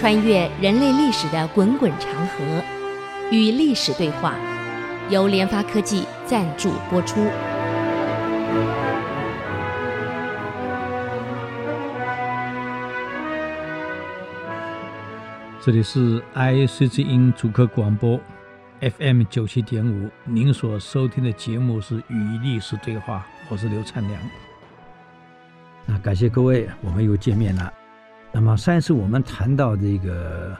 穿越人类历史的滚滚长河，与历史对话，由联发科技赞助播出。这里是 IC 之音主客广播 FM 九七点五，您所收听的节目是《与历史对话》，我是刘灿良。那感谢各位，我们又见面了。那么上一次我们谈到这个，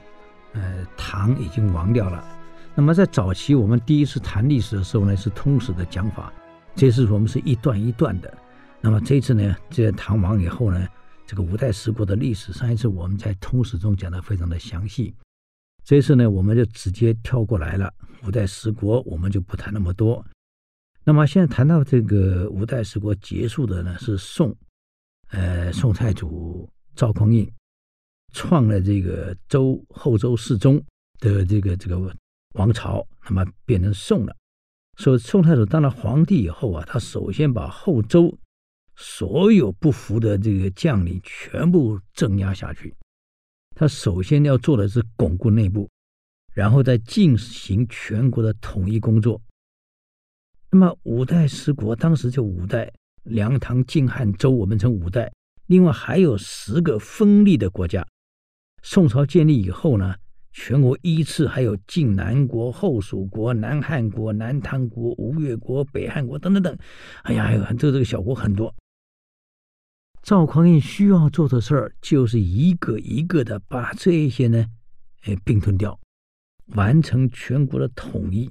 呃，唐已经亡掉了。那么在早期我们第一次谈历史的时候呢，是通史的讲法，这次我们是一段一段的。那么这次呢，这唐亡以后呢，这个五代十国的历史，上一次我们在通史中讲的非常的详细，这次呢，我们就直接跳过来了。五代十国我们就不谈那么多。那么现在谈到这个五代十国结束的呢，是宋，呃，宋太祖赵匡胤创了这个周后周世宗的这个这个王朝，那么变成宋了。所以宋太祖当了皇帝以后啊，他首先把后周。所有不服的这个将领全部镇压下去。他首先要做的是巩固内部，然后再进行全国的统一工作。那么五代十国当时就五代，梁、唐、晋、汉、周，我们称五代。另外还有十个分立的国家。宋朝建立以后呢，全国依次还有晋南国、后蜀国、南汉国、南唐国、吴越国、北汉国等等等。哎呀，还有这这个小国很多。赵匡胤需要做的事儿，就是一个一个的把这些呢，哎，并吞掉，完成全国的统一。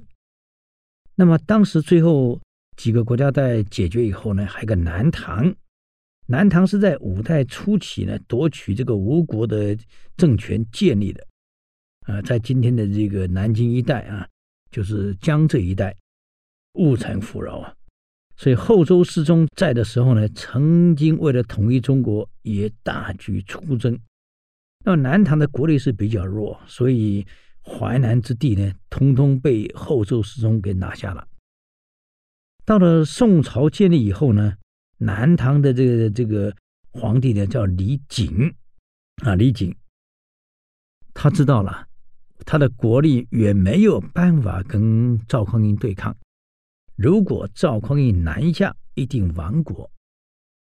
那么当时最后几个国家在解决以后呢，还有个南唐。南唐是在五代初期呢夺取这个吴国的政权建立的，啊，在今天的这个南京一带啊，就是江浙一带，物产富饶啊。所以后周世宗在的时候呢，曾经为了统一中国，也大举出征。那么南唐的国力是比较弱，所以淮南之地呢，通通被后周世宗给拿下了。到了宋朝建立以后呢，南唐的这个这个皇帝呢叫李璟啊，李璟，他知道了他的国力远没有办法跟赵匡胤对抗。如果赵匡胤南下，一定亡国。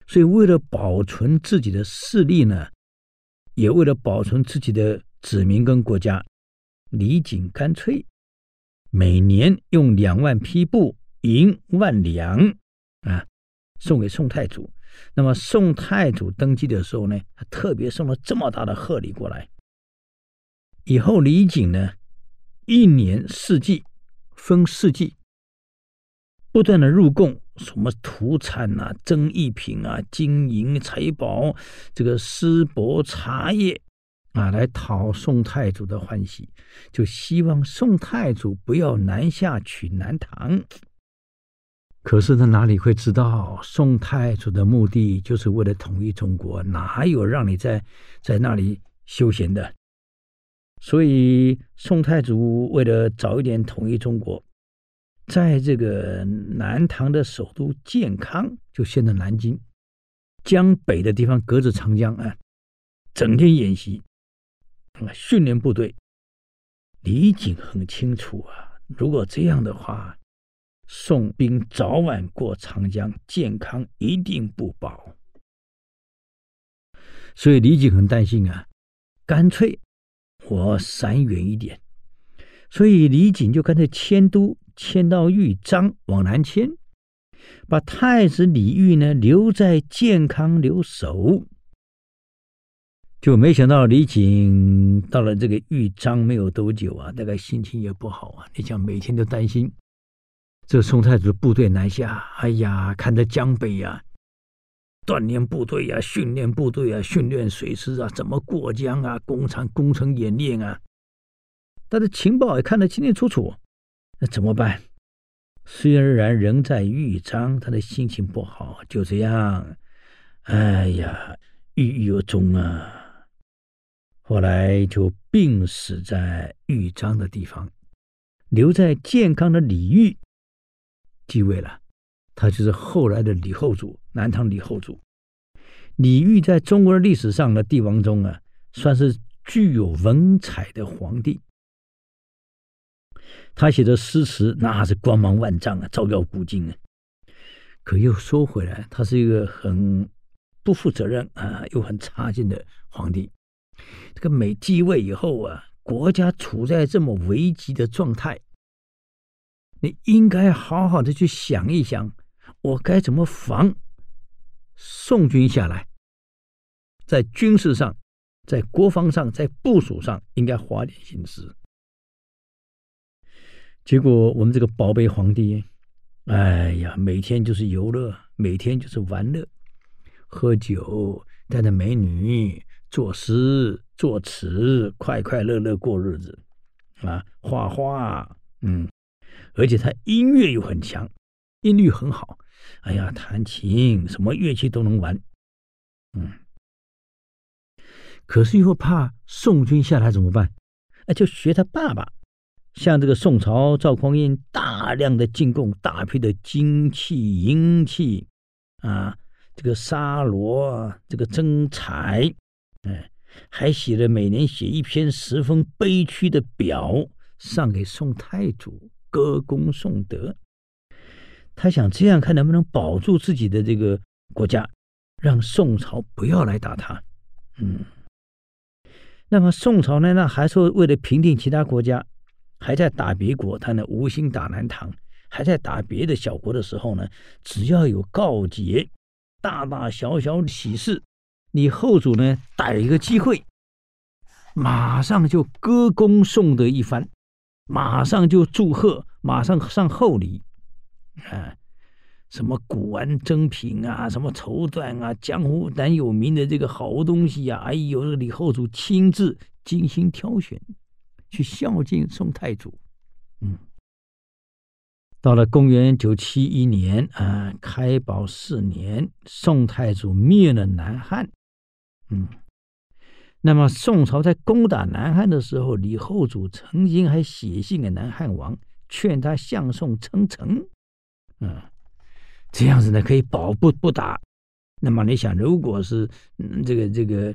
所以，为了保存自己的势力呢，也为了保存自己的子民跟国家，李璟干脆每年用两万匹布、银万两，送给宋太祖。那么，宋太祖登基的时候呢，他特别送了这么大的贺礼过来。以后，李璟呢，一年四季分四季。不断的入贡，什么土产啊、争议品啊、金银财宝，这个丝帛茶叶啊，来讨宋太祖的欢喜，就希望宋太祖不要南下取南唐。可是他哪里会知道，宋太祖的目的就是为了统一中国，哪有让你在在那里休闲的？所以宋太祖为了早一点统一中国。在这个南唐的首都建康，就现在南京江北的地方，隔着长江啊，整天演习，训练部队。李璟很清楚啊，如果这样的话，宋兵早晚过长江，健康一定不保。所以李璟很担心啊，干脆我闪远一点。所以李璟就干脆迁都。迁到豫章，往南迁，把太子李煜呢留在建康留守，就没想到李璟到了这个豫章没有多久啊，大概心情也不好啊。你想每天都担心这宋太祖部队南下，哎呀，看着江北呀、锻炼部队呀、啊，训练部队啊，训练水师啊，怎么过江啊，工厂工程演练啊，他的情报也看得清清楚楚。那怎么办？虽然人在豫章，他的心情不好。就这样，哎呀，郁郁而终啊。后来就病死在豫章的地方，留在建康的李煜继位了。他就是后来的李后主，南唐李后主。李煜在中国历史上的帝王中啊，算是具有文采的皇帝。他写的诗词那是光芒万丈啊，照耀古今啊。可又说回来，他是一个很不负责任啊，又很差劲的皇帝。这个每继位以后啊，国家处在这么危急的状态，你应该好好的去想一想，我该怎么防宋军下来，在军事上，在国防上，在部署上，应该花点心思。结果我们这个宝贝皇帝，哎呀，每天就是游乐，每天就是玩乐，喝酒，带着美女，作诗作词，快快乐乐过日子，啊，画画，嗯，而且他音乐又很强，音律很好，哎呀，弹琴，什么乐器都能玩，嗯。可是又怕宋军下来怎么办？哎，就学他爸爸。像这个宋朝赵匡胤大量的进贡大批的金器银器啊，这个沙罗，这个真材，哎，还写了每年写一篇十分悲屈的表上给宋太祖，歌功颂德。他想这样看能不能保住自己的这个国家，让宋朝不要来打他。嗯，那么宋朝呢？那还是为了平定其他国家。还在打别国，他呢无心打南唐；还在打别的小国的时候呢，只要有告捷，大大小小喜事，李后主呢逮一个机会，马上就歌功颂德一番，马上就祝贺，马上上厚礼，啊，什么古玩珍品啊，什么绸缎啊，江湖难有名的这个好东西呀，啊，哎呦，李后主亲自精心挑选。去孝敬宋太祖，嗯，到了公元九七一年啊，开宝四年，宋太祖灭了南汉，嗯，那么宋朝在攻打南汉的时候，李后主曾经还写信给南汉王，劝他向宋称臣，嗯，这样子呢可以保不不打。那么你想，如果是嗯这个这个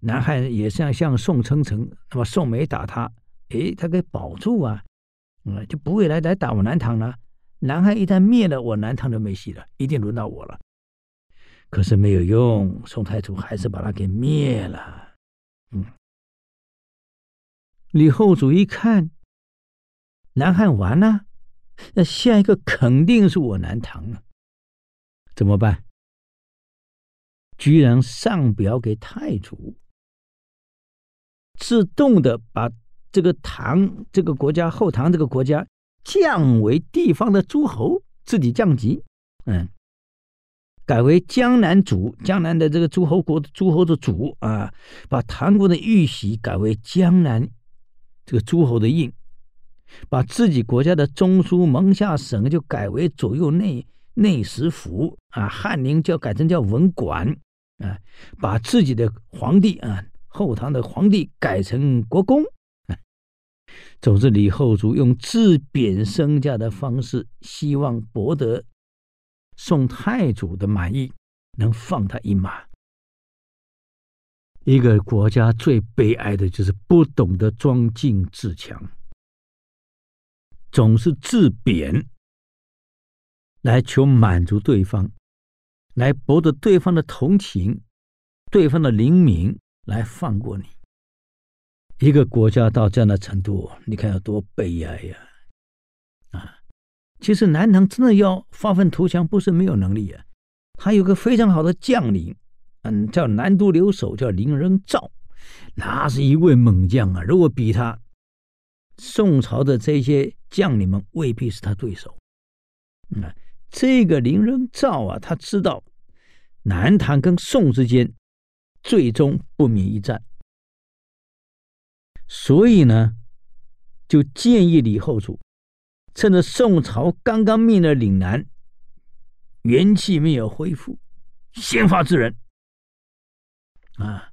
南汉也像向宋称臣，那么宋没打他。诶，他可以保住啊，嗯，就不会来来打我南唐了。南汉一旦灭了，我南唐就没戏了，一定轮到我了。可是没有用，宋太祖还是把他给灭了。嗯，李后主一看，南汉完了，那下一个肯定是我南唐了，怎么办？居然上表给太祖，自动的把。这个唐这个国家，后唐这个国家降为地方的诸侯，自己降级，嗯，改为江南主，江南的这个诸侯国的诸侯的主啊，把唐国的玉玺改为江南这个诸侯的印，把自己国家的中书门下省就改为左右内内史府啊，翰林就改成叫文馆啊，把自己的皇帝啊，后唐的皇帝改成国公。总之，李后主用自贬身价的方式，希望博得宋太祖的满意，能放他一马。一个国家最悲哀的就是不懂得装敬自强，总是自贬来求满足对方，来博得对方的同情，对方的怜悯，来放过你。一个国家到这样的程度，你看有多悲哀呀！其实南唐真的要发愤图强，不是没有能力啊。他有个非常好的将领，嗯，叫南都留守，叫林仁造，那是一位猛将啊。如果比他，宋朝的这些将领们未必是他对手。啊，这个林仁造啊，他知道南唐跟宋之间最终不免一战。所以呢，就建议李后主，趁着宋朝刚刚灭了岭南，元气没有恢复，先发制人，啊，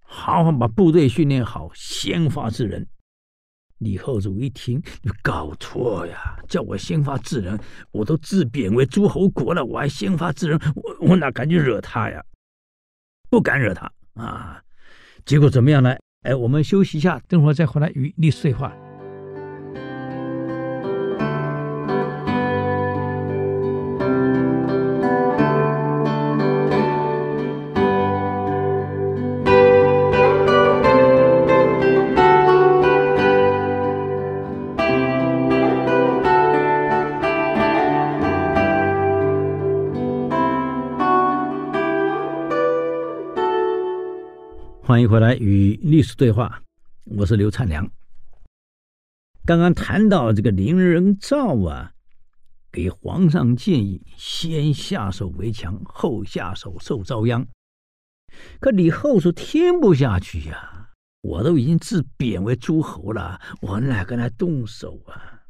好好把部队训练好，先发制人。李后主一听，你搞错呀！叫我先发制人，我都自贬为诸侯国了，我还先发制人，我我哪敢去惹他呀？不敢惹他啊！结果怎么样呢？哎，我们休息一下，等会儿再回来与历史对话。欢迎回来与历史对话，我是刘灿良。刚刚谈到这个林仁造啊，给皇上建议先下手为强，后下手受遭殃。可李后主听不下去呀、我都已经自贬为诸侯了，我哪跟他动手啊？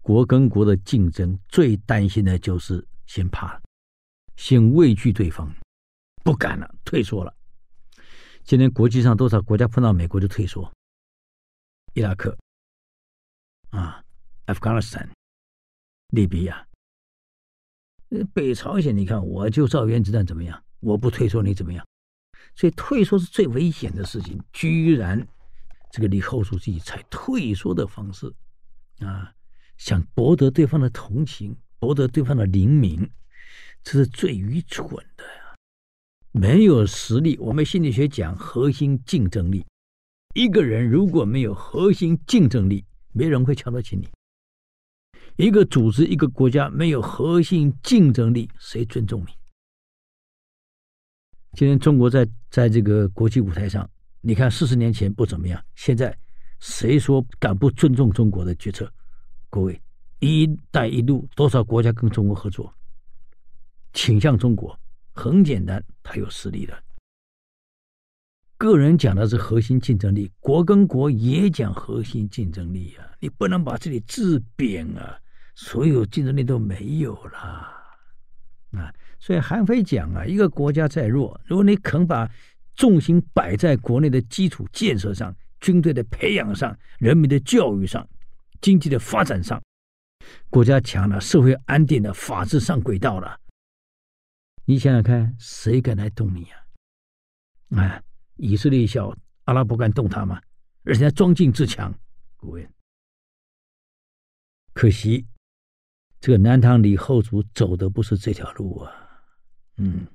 国跟国的竞争，最担心的就是先怕，先畏惧对方，不敢了，退缩了。今天国际上多少国家碰到美国就退缩？伊拉克啊，阿富汗斯坦、利比亚、北朝鲜，你看我就造原子弹怎么样？我不退缩你怎么样？所以退缩是最危险的事情。居然这个李后主席采退缩的方式啊，想博得对方的同情，博得对方的怜悯，这是最愚蠢的。没有实力，我们心理学讲核心竞争力。一个人如果没有核心竞争力，没人会瞧得起你。一个组织、一个国家没有核心竞争力，谁尊重你？今天中国在在这个国际舞台上，你看四十年前不怎么样，现在谁说敢不尊重中国的决策？各位，“一带一路”多少国家跟中国合作，倾向中国。很简单，他有实力的。个人讲的是核心竞争力，国跟国也讲核心竞争力啊！你不能把自己自贬啊，所有竞争力都没有了啊！所以韩非讲啊，一个国家再弱，如果你肯把重心摆在国内的基础建设上、军队的培养上、人民的教育上、经济的发展上，国家强了，社会安定了，法治上轨道了。你想想看，谁敢来动你？啊？啊，以色列小，阿拉伯敢动他吗？而且装进自强，各位。可惜，这个南唐李后主走的不是这条路啊。嗯。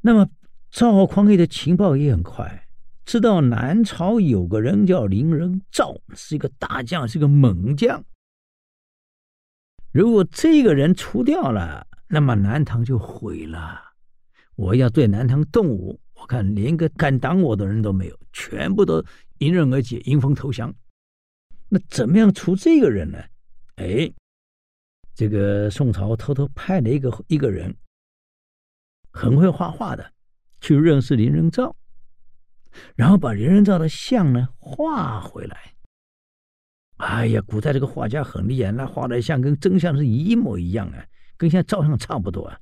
那么赵匡胤的情报也很快，知道南朝有个人叫林仁造，是一个大将，是个猛将。如果这个人除掉了，那么南唐就毁了。我要对南唐动武，我看连个敢挡我的人都没有，全部都迎刃而解，迎风投降。那怎么样除这个人呢？哎，这个宋朝偷偷派了一个一个人，很会画画的，去认识林仁照，然后把林仁照的像呢画回来。哎呀，古代这个画家很厉害，那画的像跟真相是一模一样啊。跟现在照相差不多啊，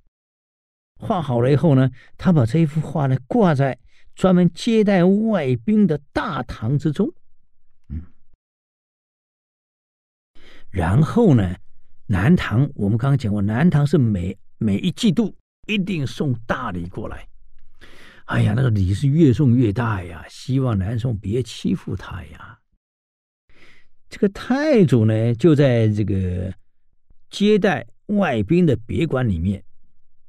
画好了以后呢，他把这一幅画呢挂在专门接待外宾的大堂之中，嗯，然后呢，南唐我们刚刚讲过，南唐是每每一季度一定送大礼过来，哎呀，那个礼是越送越大呀，希望南宋别欺负他呀。这个太祖呢，就在这个接待。外宾的别馆里面，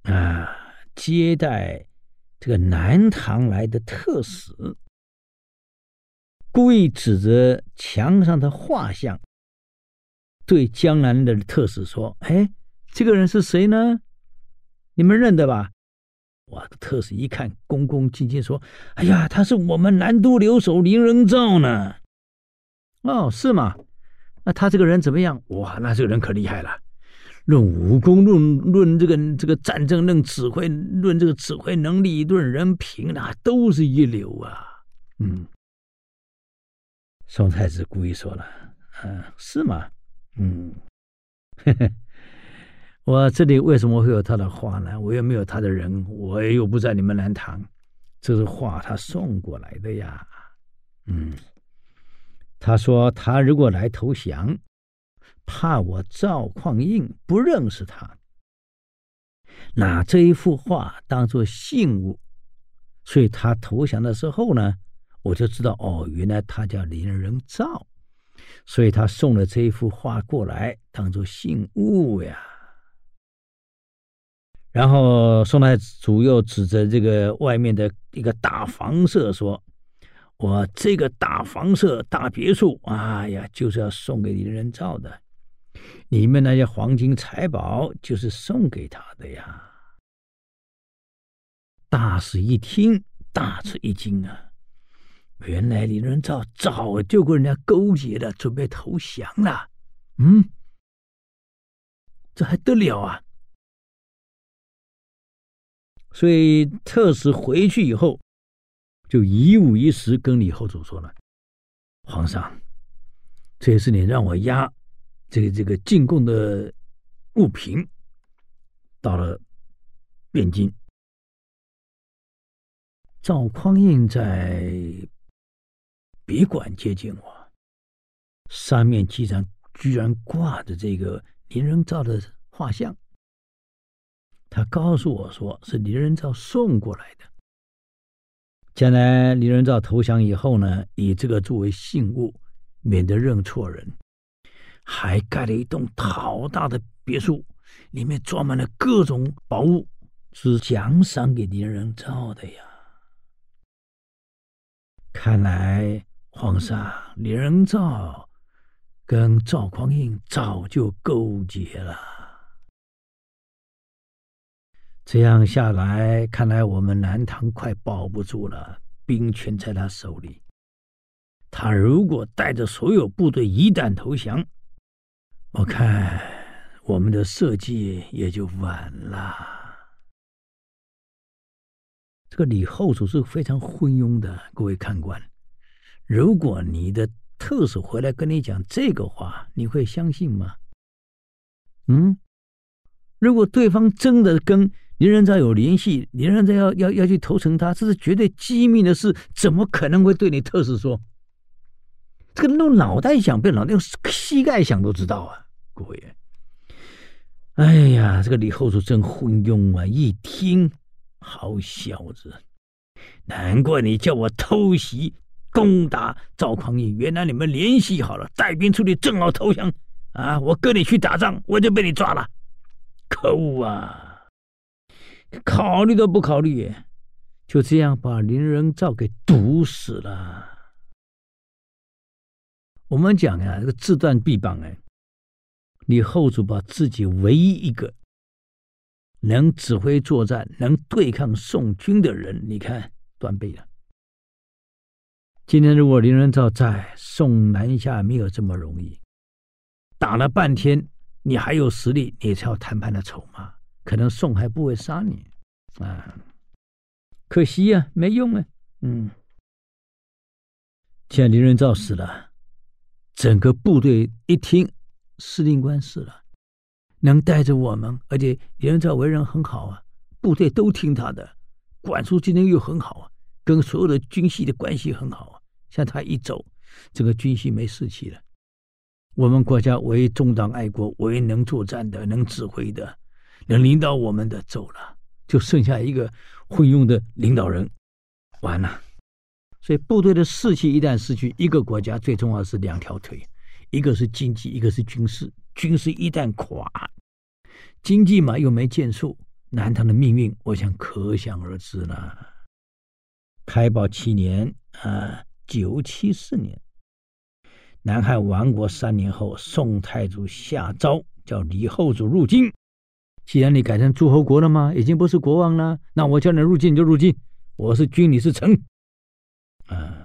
啊，接待这个南唐来的特使，故意指着墙上的画像，对江南的特使说：“哎，这个人是谁呢？你们认得吧？”哇，特使一看，恭恭敬敬说：“哎呀，他是我们南都留守林仁造呢。”哦，是吗？那他这个人怎么样？哇，那这个人可厉害了。论武功，论论这个这个战争，论指挥，论这个指挥能力，论人品，那都是一流啊。嗯，宋太子故意说了，嗯、啊，是吗？嗯，嘿嘿，我这里为什么会有他的画呢？我又没有他的人，我又不在你们南唐，这是画他送过来的呀。嗯，他说他如果来投降。怕我赵匡胤不认识他，拿这一幅画当做信物所以他投降的时候呢，我就知道哦，原来他叫林人造，所以他送了这一幅画过来当做信物呀。然后宋太祖又指着这个外面的一个大房舍说：“我这个大房舍、大别墅，哎呀，就是要送给林人造的，里面那些黄金财宝就是送给他的呀。”大使一听，大吃一惊啊！原来林人造早就跟人家勾结了，准备投降了。嗯，这还得了啊！所以特使回去以后，就一五一十跟李后主说了：“皇上，这次你让我押这个这个进贡的物品到了汴京。”赵匡胤在别馆接见我，上面居然居然挂着这个林人造的画像。他告诉我说是林人造送过来的。将来林人造投降以后呢，以这个作为信物，免得认错人，还盖了一栋好大的别墅，里面装满了各种宝物，是奖赏给林人造的呀。看来皇上李仁造跟赵匡胤早就勾结了。这样下来，看来我们南唐快保不住了，兵权在他手里。他如果带着所有部队一旦投降，我看我们的社稷也就完了。这个李后主是非常昏庸的，各位看官。如果你的特使回来跟你讲这个话，你会相信吗？嗯，如果对方真的跟林人造有联系，林人造要要要去投诚他，这是绝对机密的事，怎么可能会对你特使说？这个用脑袋想，不脑用膝盖想都知道啊，各位。哎呀，这个李后主真昏庸啊！一听。好小子，难怪你叫我偷袭攻打赵匡胤，原来你们联系好了，带兵出去正好投降啊！我跟你去打仗，我就被你抓了，可恶啊！考虑都不考虑，就这样把林人造给毒死了。我们讲呀，这个自断臂膀哎，李后主把自己唯一一个。能指挥作战、能对抗宋军的人，你看断臂了。今天如果林人造在，宋南下没有这么容易。打了半天，你还有实力，你才要谈判的筹码，可能宋还不会杀你啊。可惜呀、啊，没用啊。嗯，现在林人造死了，整个部队一听，司令官死了。能带着我们，而且林人造为人很好啊，部队都听他的，管束技能又很好啊，跟所有的军系的关系很好啊。像他一走，这个军系没士气了。我们国家唯一忠党爱国、唯一能作战的、能指挥的、能领导我们的走了，就剩下一个昏庸的领导人，完了。所以部队的士气一旦失去，一个国家最重要是两条腿，一个是经济，一个是军事。军事一旦垮，经济嘛又没建树，南唐的命运，我想可想而知了。开宝七年啊，九七四年，南汉亡国三年后，宋太祖下诏叫李后主入京。既然你改成诸侯国了吗？已经不是国王了，那我叫你入京你就入京。我是君，你是臣。啊，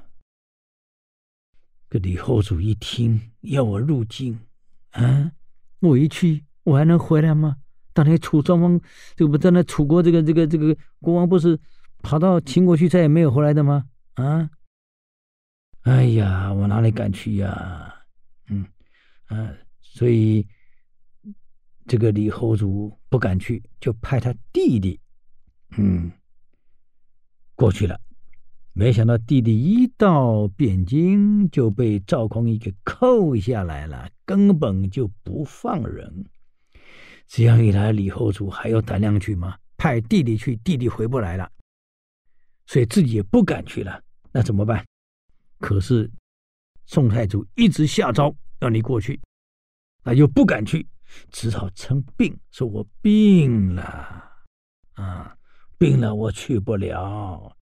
这李后主一听要我入京，啊。我一去，我还能回来吗？当年楚庄王，这个不在那楚国，这个这个这个国王不是跑到秦国去，再也没有回来的吗？啊！哎呀，我哪里敢去呀？嗯，啊，所以这个李后主不敢去，就派他弟弟，嗯，过去了。没想到弟弟一到汴京就被赵匡胤给扣下来了，根本就不放人。这样一来，李后主还有胆量去吗？派弟弟去，弟弟回不来了。所以自己也不敢去了。那怎么办？可是宋太祖一直下诏要你过去，那又不敢去，只好称病，说我病了啊，病了，我去不了。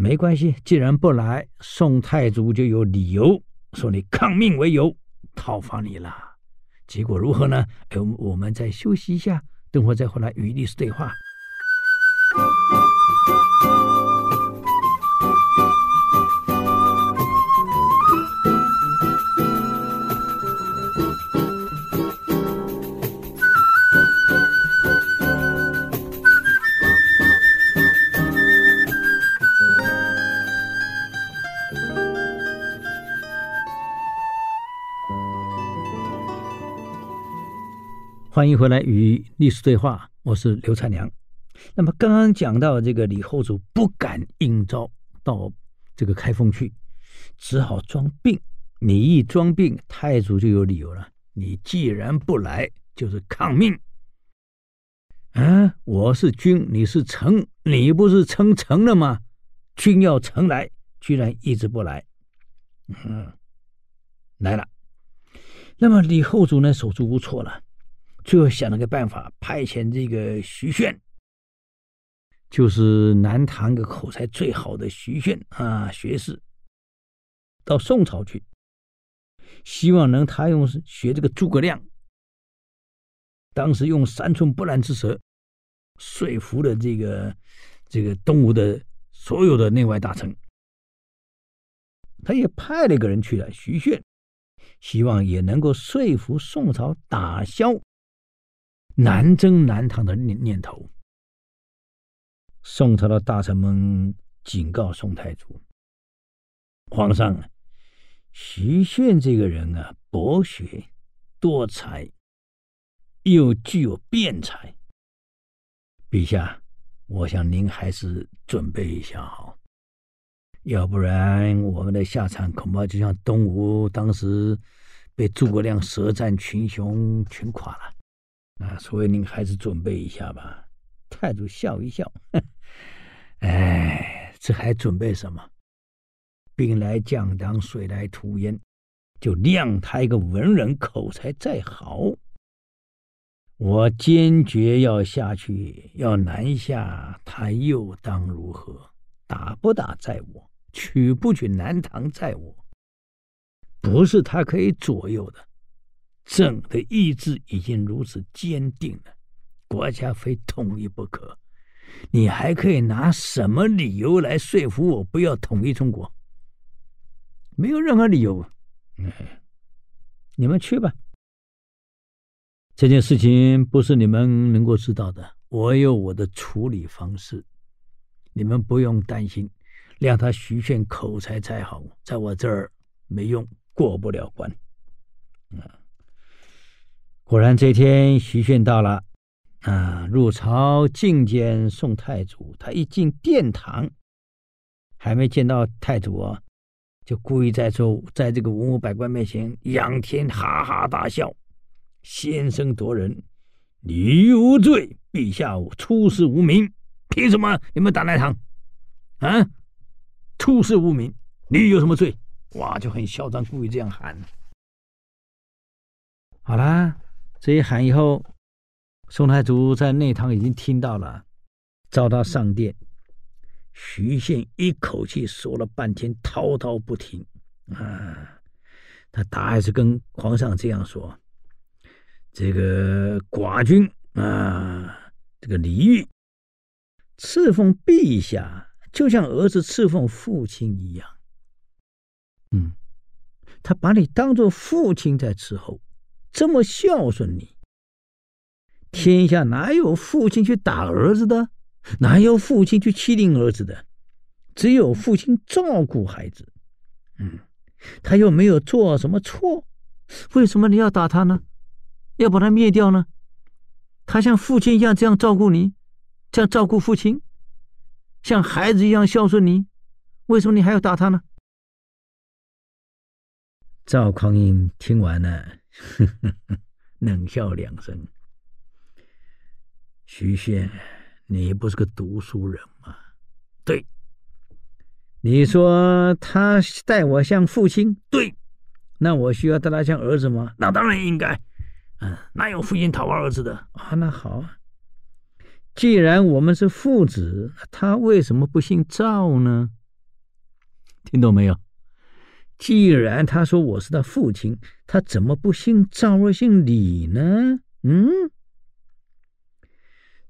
没关系，既然不来，宋太祖就有理由说你抗命为由讨伐你了。结果如何呢？哎，我们再休息一下，等会再回来与历史对话。欢迎回来与历史对话，我是刘灿良。那么刚刚讲到这个李后主不敢应召到这个开封去，只好装病。你一装病，太祖就有理由了。你既然不来，就是抗命。啊，我是君，你是臣，你不是称臣了吗？君要臣来，居然一直不来。嗯，来了。那么李后主呢，手足无措了。最后想了个办法，派遣这个徐铉，就是南唐个口才最好的徐铉啊，学士，到宋朝去，希望能他用学这个诸葛亮，当时用三寸不烂之舌，说服了这个这个东吴的所有的内外大臣，他也派了一个人去了，徐鉉，希望也能够说服宋朝打消。南征南唐的念念头，宋朝的大臣们警告宋太祖：“皇上，徐铉这个人啊，博学多才，又具有辩才。陛下，我想您还是准备一下好，要不然我们的下场恐怕就像东吴当时被诸葛亮舌战群雄，全垮了。”啊，所以您还是准备一下吧。太祖笑一笑，哎，这还准备什么？兵来将挡，水来土掩，就谅他一个文人，口才再好，我坚决要下去，要南下，他又当如何？打不打在我，取不取南唐在我，不是他可以左右的。朕的意志已经如此坚定了，国家非统一不可。你还可以拿什么理由来说服我不要统一中国？没有任何理由。嗯，你们去吧。这件事情不是你们能够知道的，我有我的处理方式，你们不用担心。让他徐炫口才再好，在我这儿没用，过不了关。嗯。果然，这天徐铉到了，啊，入朝觐见宋太祖。他一进殿堂，还没见到太祖啊，就故意在说，在这个文武百官面前仰天哈哈大笑：“先声夺人，你无罪，陛下我出师无名，凭什么你们打来唐？啊，出师无名，你有什么罪？”哇，就很嚣张，故意这样喊。好啦。这一喊以后，宋太祖在内堂已经听到了，召他上殿。徐宪一口气说了半天，滔滔不停。啊，他大概是跟皇上这样说：“这个寡君啊，这个李煜侍奉陛下，就像儿子侍奉父亲一样。嗯，他把你当做父亲在伺候。”这么孝顺你，天下哪有父亲去打儿子的？哪有父亲去欺凌儿子的？只有父亲照顾孩子。嗯，他又没有做什么错，为什么你要打他呢？要把他灭掉呢？他像父亲一样这样照顾你，这样照顾父亲，像孩子一样孝顺你，为什么你还要打他呢？赵匡胤听完了。呵呵呵，冷笑两声。徐鉉，你不是个读书人吗？对。你说他待我像父亲，对。那我需要待他像儿子吗？那当然应该。嗯，哪有父亲讨伐儿子的啊？那好啊。既然我们是父子，他为什么不姓赵呢？听懂没有？既然他说我是他父亲，他怎么不姓赵而姓李呢？嗯，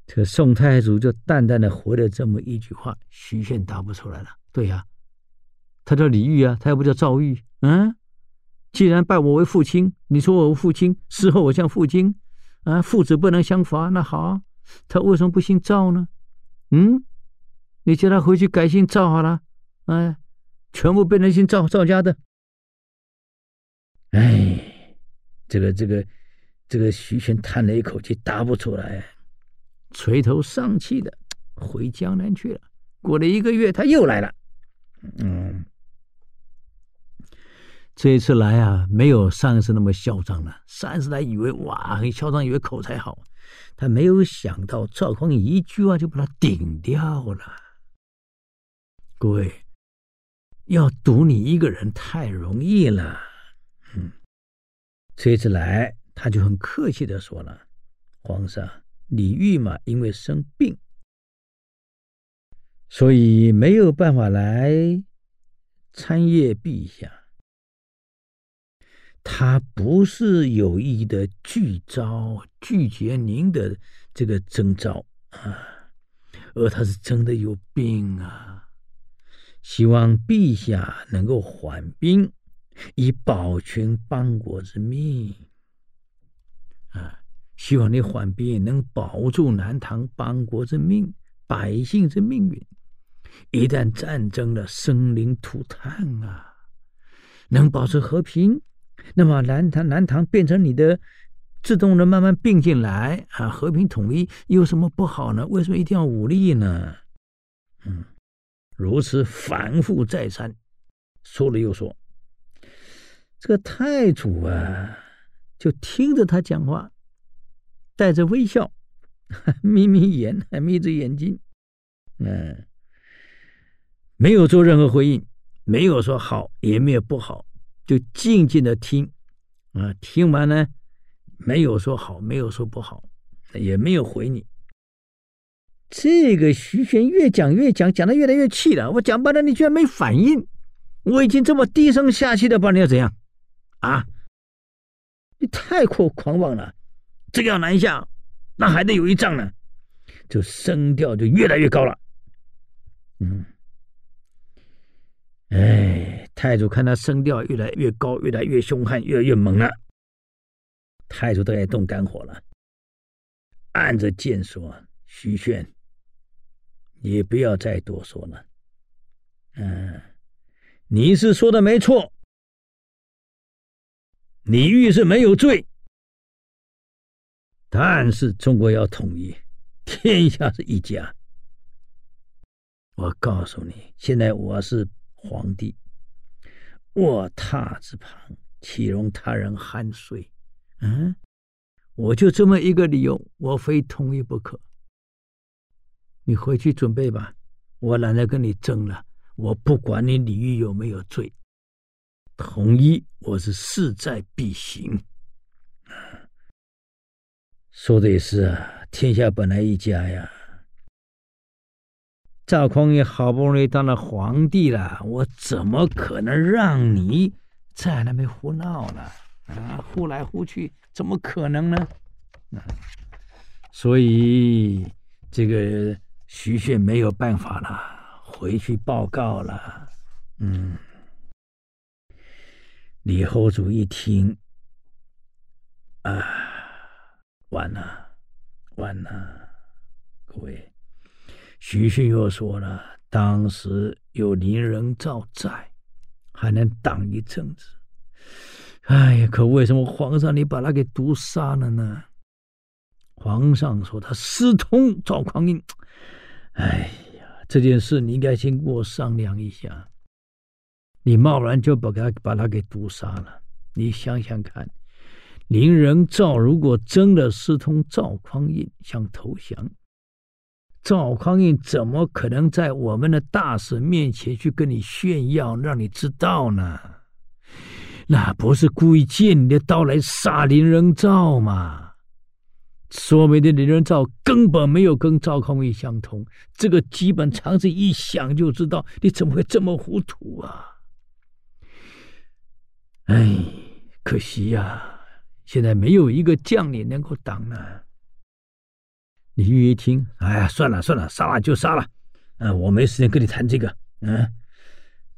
这宋太祖就淡淡的回了这么一句话，徐铉答不出来了。对呀、他叫李煜啊，他又不叫赵煜。嗯，既然拜我为父亲，你说我父亲，事后我像父亲，啊，父子不能相伐，那好、他为什么不姓赵呢？嗯，你叫他回去改姓赵好了，哎，全部变成姓赵赵家的。哎，这个这个这个徐鉉叹了一口气，答不出来，垂头丧气的回江南去了。过了一个月，他又来了。嗯，这一次来啊，没有上一次那么嚣张了。上一次来以为哇很嚣张，以为口才好，他没有想到赵匡胤一句话就把他顶掉了。各位，要堵你一个人太容易了。嗯，这次来他就很客气的说了：“皇上，李煜嘛，因为生病，所以没有办法来参谒陛下。他不是有意的拒招拒绝您的这个征召啊，而他是真的有病啊，希望陛下能够缓兵。”以保全邦国之命，啊！希望你缓兵能保住南唐邦国之命、百姓之命运。一旦战争了，生灵涂炭啊！能保持和平，那么南唐南唐变成你的，自动的慢慢并进来啊！和平统一有什么不好呢？为什么一定要武力呢？嗯，如此反复再三，说了又说。这个太祖啊，就听着他讲话，带着微笑，眯眯眼，还眯着眼睛，嗯，没有做任何回应，没有说好，也没有不好，就静静的听，啊，听完呢，没有说好，没有说不好，也没有回你。这个徐鉉越讲越讲，讲的越来越气了。我讲半天，你居然没反应，我已经这么低声下气的，不然你要怎样？啊！你太过狂妄了，这个要南下，那还得有一仗呢。就声调就越来越高了。嗯，哎，太祖看他声调越来越高，越来越凶悍，越来越猛了。太祖都该动肝火了，按着键说：“徐鉉，你不要再多说了。嗯，你是说的没错。”李煜是没有罪，但是中国要统一，天下是一家。我告诉你，现在我是皇帝，卧榻之旁，岂容他人酣睡？嗯，我就这么一个理由，我非统一不可。你回去准备吧，我懒得跟你争了。我不管你李煜有没有罪。统一，我是势在必行。说的也是啊，天下本来一家呀。赵匡胤好不容易当了皇帝了，我怎么可能让你在那边胡闹了？啊，呼来呼去，怎么可能呢？啊，所以这个徐鉉没有办法了，回去报告了。嗯。李后主一听，啊，完了，完了！各位，徐鉉又说了，当时有林仁造在，还能挡一阵子。哎呀，可为什么皇上你把他给毒杀了呢？皇上说他私通赵匡胤。哎呀，这件事你应该先跟我商量一下。你贸然就把他把他给毒杀了，你想想看，林仁造如果真的私通赵匡胤想投降，赵匡胤怎么可能在我们的大使面前去跟你炫耀，让你知道呢？那不是故意借你的刀来杀林仁造吗？说明的李仁造根本没有跟赵匡胤相同，这个基本常识一想就知道，你怎么会这么糊涂啊？哎，可惜呀、现在没有一个将领能够挡呢。李煜一听，哎呀，算了算了，杀了就杀了，嗯、我没时间跟你谈这个，嗯。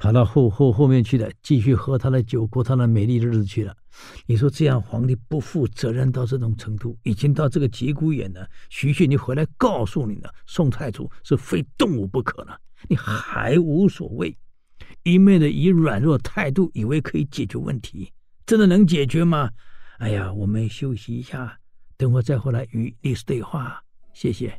跑到后后后面去了，继续喝他的酒，过他的美丽的日子去了。你说这样皇帝不负责任到这种程度，已经到这个节骨眼了。徐鉉，你回来告诉你了，宋太祖是非动武不可了，你还无所谓，一味的以软弱态度，以为可以解决问题，真的能解决吗？哎呀，我们休息一下，等会再回来与历史对话。谢谢。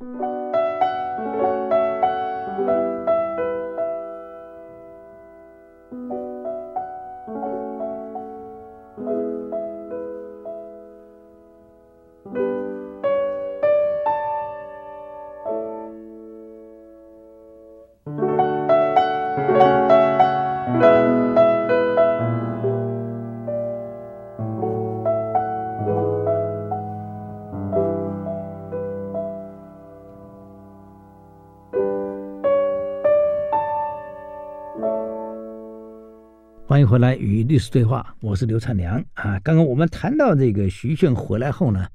回来与历史对话，我是刘灿良啊。刚刚我们谈到这个徐鉉回来后呢，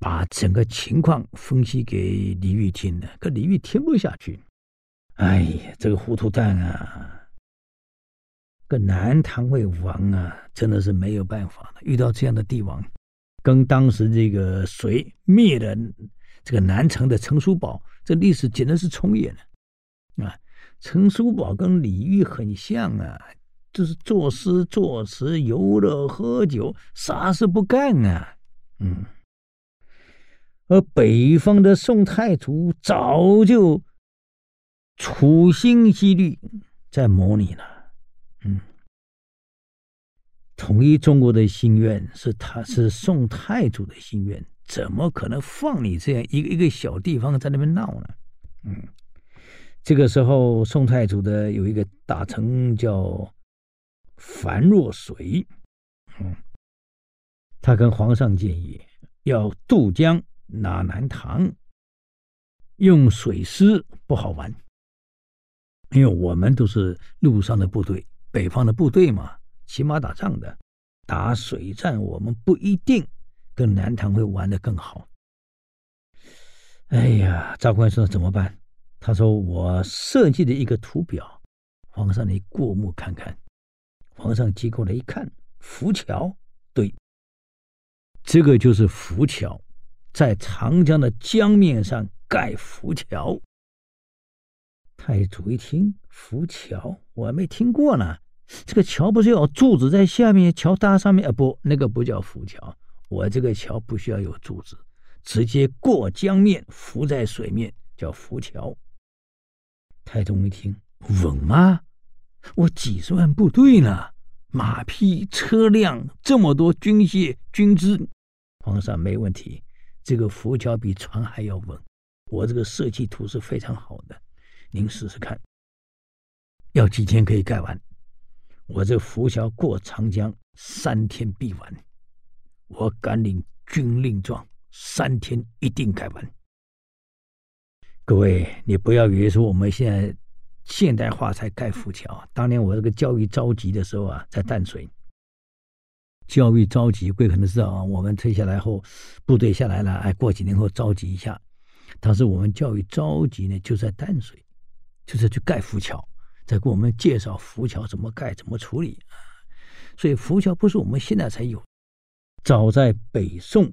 把整个情况分析给李煜听了，可李煜听不下去。哎呀，这个糊涂蛋啊，个南唐魏武王啊，真的是没有办法了。遇到这样的帝王，跟当时这个隋灭了这个南城的陈叔宝，这历史简直是重演了啊。陈叔宝跟李煜很像啊。就是作诗作词、游乐喝酒，啥事不干啊？嗯，而北方的宋太祖早就处心积虑在谋你了。嗯，统一中国的心愿是他是宋太祖的心愿，怎么可能放你这样一个一个小地方在那边闹呢？嗯，这个时候宋太祖的有一个大臣叫。樊若水，嗯，他跟皇上建议要渡江拿南唐，用水师不好玩，因为我们都是陆上的部队，北方的部队嘛，骑马打仗的，打水战我们不一定跟南唐会玩的更好。哎呀，赵匡胤说怎么办？他说我设计的一个图表，皇上你过目看看。皇上接过来一看，浮桥，对，这个就是浮桥，在长江的江面上盖浮桥。太祖一听，浮桥我还没听过呢，这个桥不是要柱子在下面，桥搭上面啊？不，那个不叫浮桥，我这个桥不需要有柱子，直接过江面，浮在水面，叫浮桥。太宗一听，稳吗？我几十万部队呢，马匹、车辆这么多军械、军资，皇上没问题。这个浮桥比船还要稳，我这个设计图是非常好的，您试试看。要几天可以盖完？我这浮桥过长江三天必完，我敢领军令状，三天一定盖完。各位，你不要以为说我们现在。现代化才盖浮桥。当年我这个教育着急的时候啊，在淡水。教育召集，各位可能知道啊，我们退下来后，部队下来了，哎，过几年后召集一下。当时我们教育着急呢，就在淡水，就是去盖浮桥，在给我们介绍浮桥怎么盖、怎么处理啊。所以浮桥不是我们现在才有，早在北宋，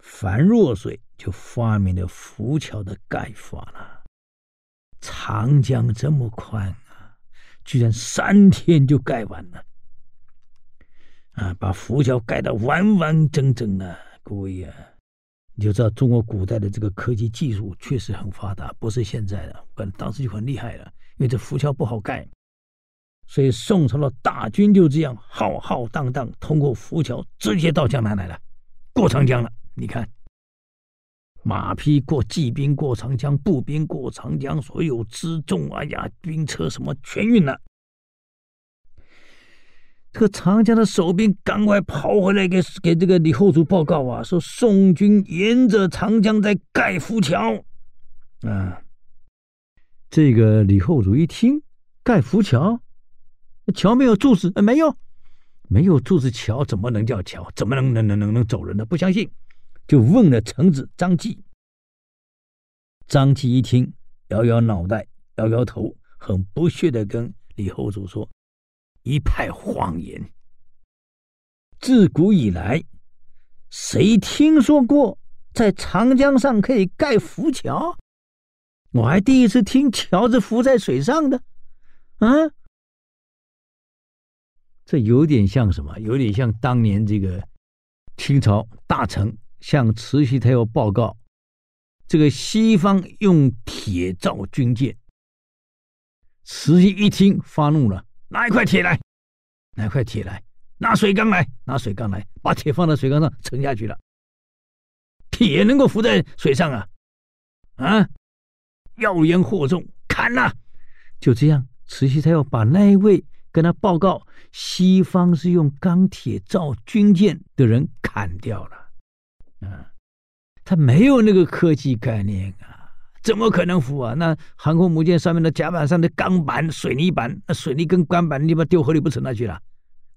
樊若水就发明了浮桥的盖法了。长江这么宽啊，居然三天就盖完了啊！把浮桥盖得完完整整的，各位呀，你就知道中国古代的这个科技技术确实很发达，不是现在的，本当时就很厉害了。因为这浮桥不好盖，所以宋朝的大军就这样浩浩荡荡通过浮桥，直接到江南来了，过长江了。你看，马匹过，骑兵过长江，步兵过长江，所有辎重，哎呀，兵车什么全运了。这个长江的守兵赶快跑回来给给这个李后主报告啊，说宋军沿着长江在盖浮桥。啊，这个李后主一听，盖浮桥，桥没有柱子，没有，没有柱子，桥怎么能叫桥？怎么能能能能能走人呢？不相信，就问了臣子张继。张继一听，摇摇脑袋，摇摇头，很不屑地跟李后主说：“一派谎言！自古以来，谁听说过在长江上可以盖浮桥？”我还第一次听桥是浮在水上的，啊，这有点像什么？有点像当年这个清朝大臣向慈禧太后报告，这个西方用铁造军舰。慈禧一听发怒了，拿一块铁来，拿一块铁来，拿水缸来，拿水缸来，把铁放在水缸上沉下去了。铁能够浮在水上啊？啊？妖言惑众，砍了！就这样，慈禧太后把那一位跟他报告西方是用钢铁造军舰的人砍掉了。啊，他没有那个科技概念啊，怎么可能浮啊？那航空母舰上面的甲板上的钢板、水泥板，那水泥跟钢板，你把丢河里不沉下去了？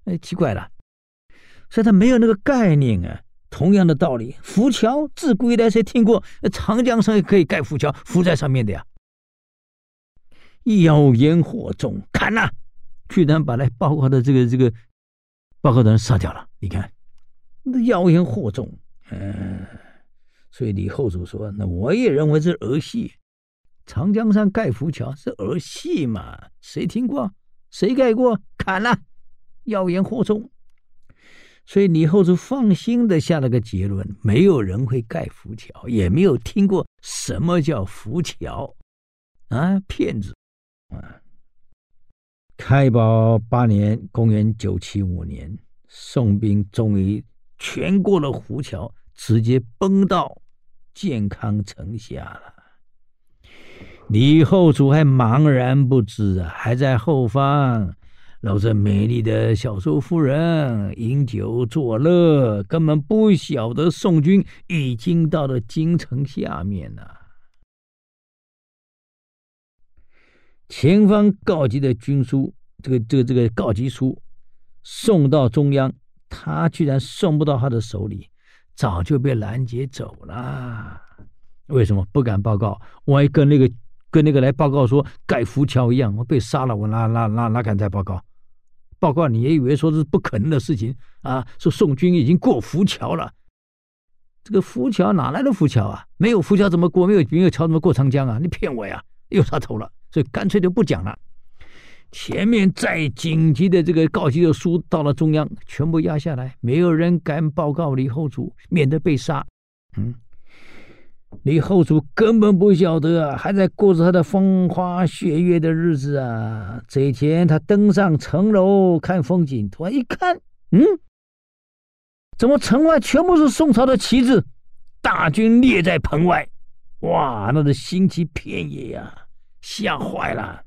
哎，奇怪了，所以他没有那个概念啊。同样的道理，浮桥自古以来谁听过？长江上也可以盖浮桥，浮在上面的呀。妖言惑众，砍了！居然把来报告的这个这个报告的人杀掉了。你看，那妖言惑众。嗯，所以李后主说：“那我也认为是儿戏。长江上盖浮桥是儿戏嘛？谁听过？谁盖过？砍了！妖言惑众。”所以李后主放心的下了个结论：没有人会盖浮桥，也没有听过什么叫浮桥，啊，骗子！啊，开宝八年（公元975年），宋兵终于全过了浮桥，直接奔到建康城下了。李后主还茫然不知啊，还在后方。搂着美丽的小周夫人饮酒作乐，根本不晓得宋军已经到了京城下面了。前方告急的军书，这个这个这个告急书送到中央，他居然送不到他的手里，早就被拦截走了。为什么不敢报告？万一跟那个跟那个来报告说盖浮桥一样，我被杀了，我哪哪哪哪敢再报告？报告你也以为说是不可能的事情啊？说宋军已经过浮桥了，这个浮桥哪来的浮桥啊？没有浮桥怎么过？没有没有桥怎么过长江啊？你骗我呀！又杀头了，所以干脆就不讲了。前面再紧急的这个告急的书到了中央，全部压下来，没有人敢报告李后主，免得被杀。嗯。李后主根本不晓得，还在过着他的风花雪月的日子啊。这一天，他登上城楼看风景，突然一看，嗯，怎么城外全部是宋朝的旗帜，大军列在棚外，哇，那是心急遍野呀，吓坏了。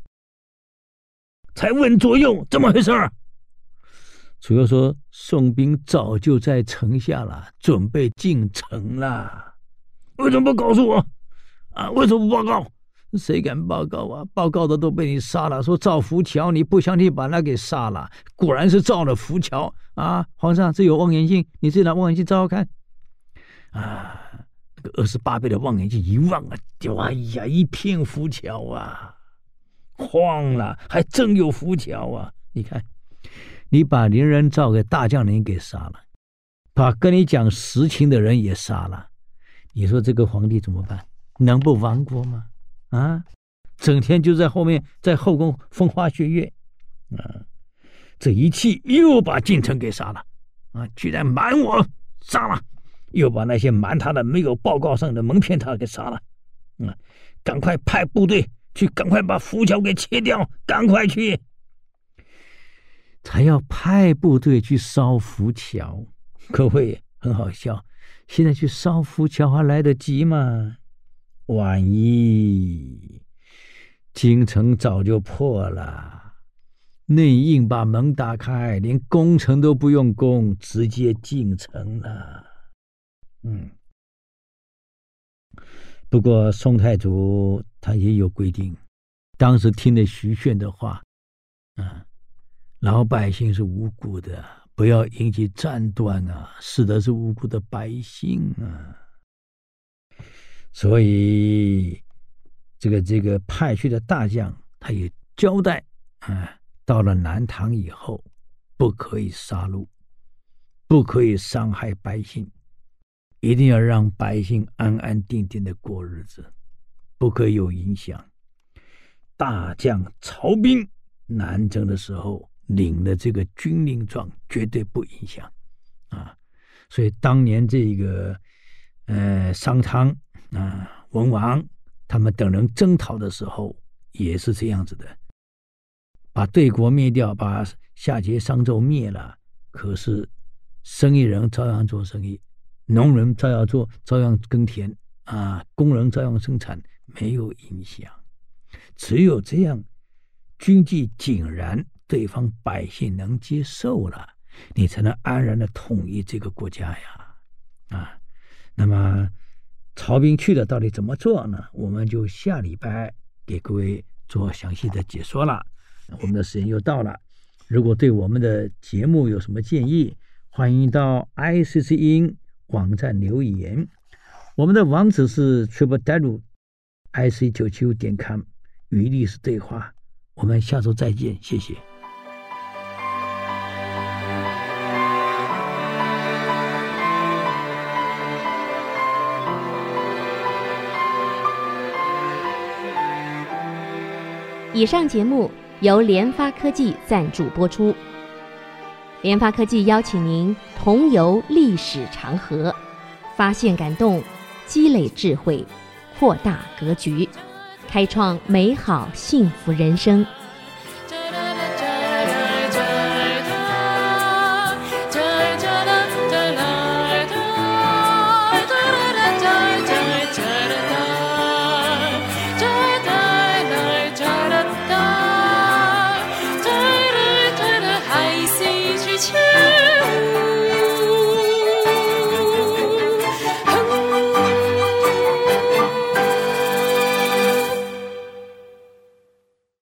才问左右怎么回事儿，左右说宋兵早就在城下了，准备进城了。为什么不告诉我？啊，为什么不报告？谁敢报告啊？报告的都被你杀了。说造浮桥，你不相信，把他给杀了。果然是造了浮桥啊！皇上，这有望远镜，你自己拿望远镜照照看。啊，那个二十八倍的望远镜一望啊，哎呀，一片浮桥啊，慌了，还真有浮桥啊！你看，你把连人赵给大将领给杀了，把跟你讲实情的人也杀了。你说这个皇帝怎么办？能不亡国吗？啊，整天就在后面，在后宫风花雪月，啊，这一气又把近臣给杀了，啊，居然瞒我杀了，又把那些瞒他的没有报告上的蒙骗他给杀了，啊，赶快派部队去，赶快把浮桥给切掉，赶快去，才要派部队去烧浮桥，各位很好笑。现在去烧浮桥还来得及吗？万一京城早就破了，内应把门打开，连攻城都不用攻，直接进城了。嗯，不过宋太祖他也有规定，当时听了徐铉的话，啊，老百姓是无辜的，不要引起战端啊，死的是无辜的百姓啊。所以，这个这个派去的大将，他也交代啊，到了南唐以后，不可以杀戮，不可以伤害百姓。一定要让百姓安安定定的过日子，不可有影响。大将曹兵南征的时候领的这个军令状，绝对不影响啊。所以当年这个呃商汤啊文王他们等人征讨的时候，也是这样子的，把对国灭掉，把夏桀、商纣灭了，可是生意人照样做生意。农人照样做，照样耕田啊，工人照样生产，没有影响。只有这样，军纪井然，对方百姓能接受了，你才能安然的统一这个国家呀！啊，那么曹彬去了，到底怎么做呢？我们就下礼拜给各位做详细的解说了。我们的时间又到了，如果对我们的节目有什么建议，欢迎到 IC 之音。网站留言，我们的网址是 triple w i c 九七五点 com 与历史对话，我们下周再见，谢谢。以上节目由联发科技赞助播出。联发科技邀请您同游历史长河，发现感动，积累智慧，扩大格局，开创美好幸福人生。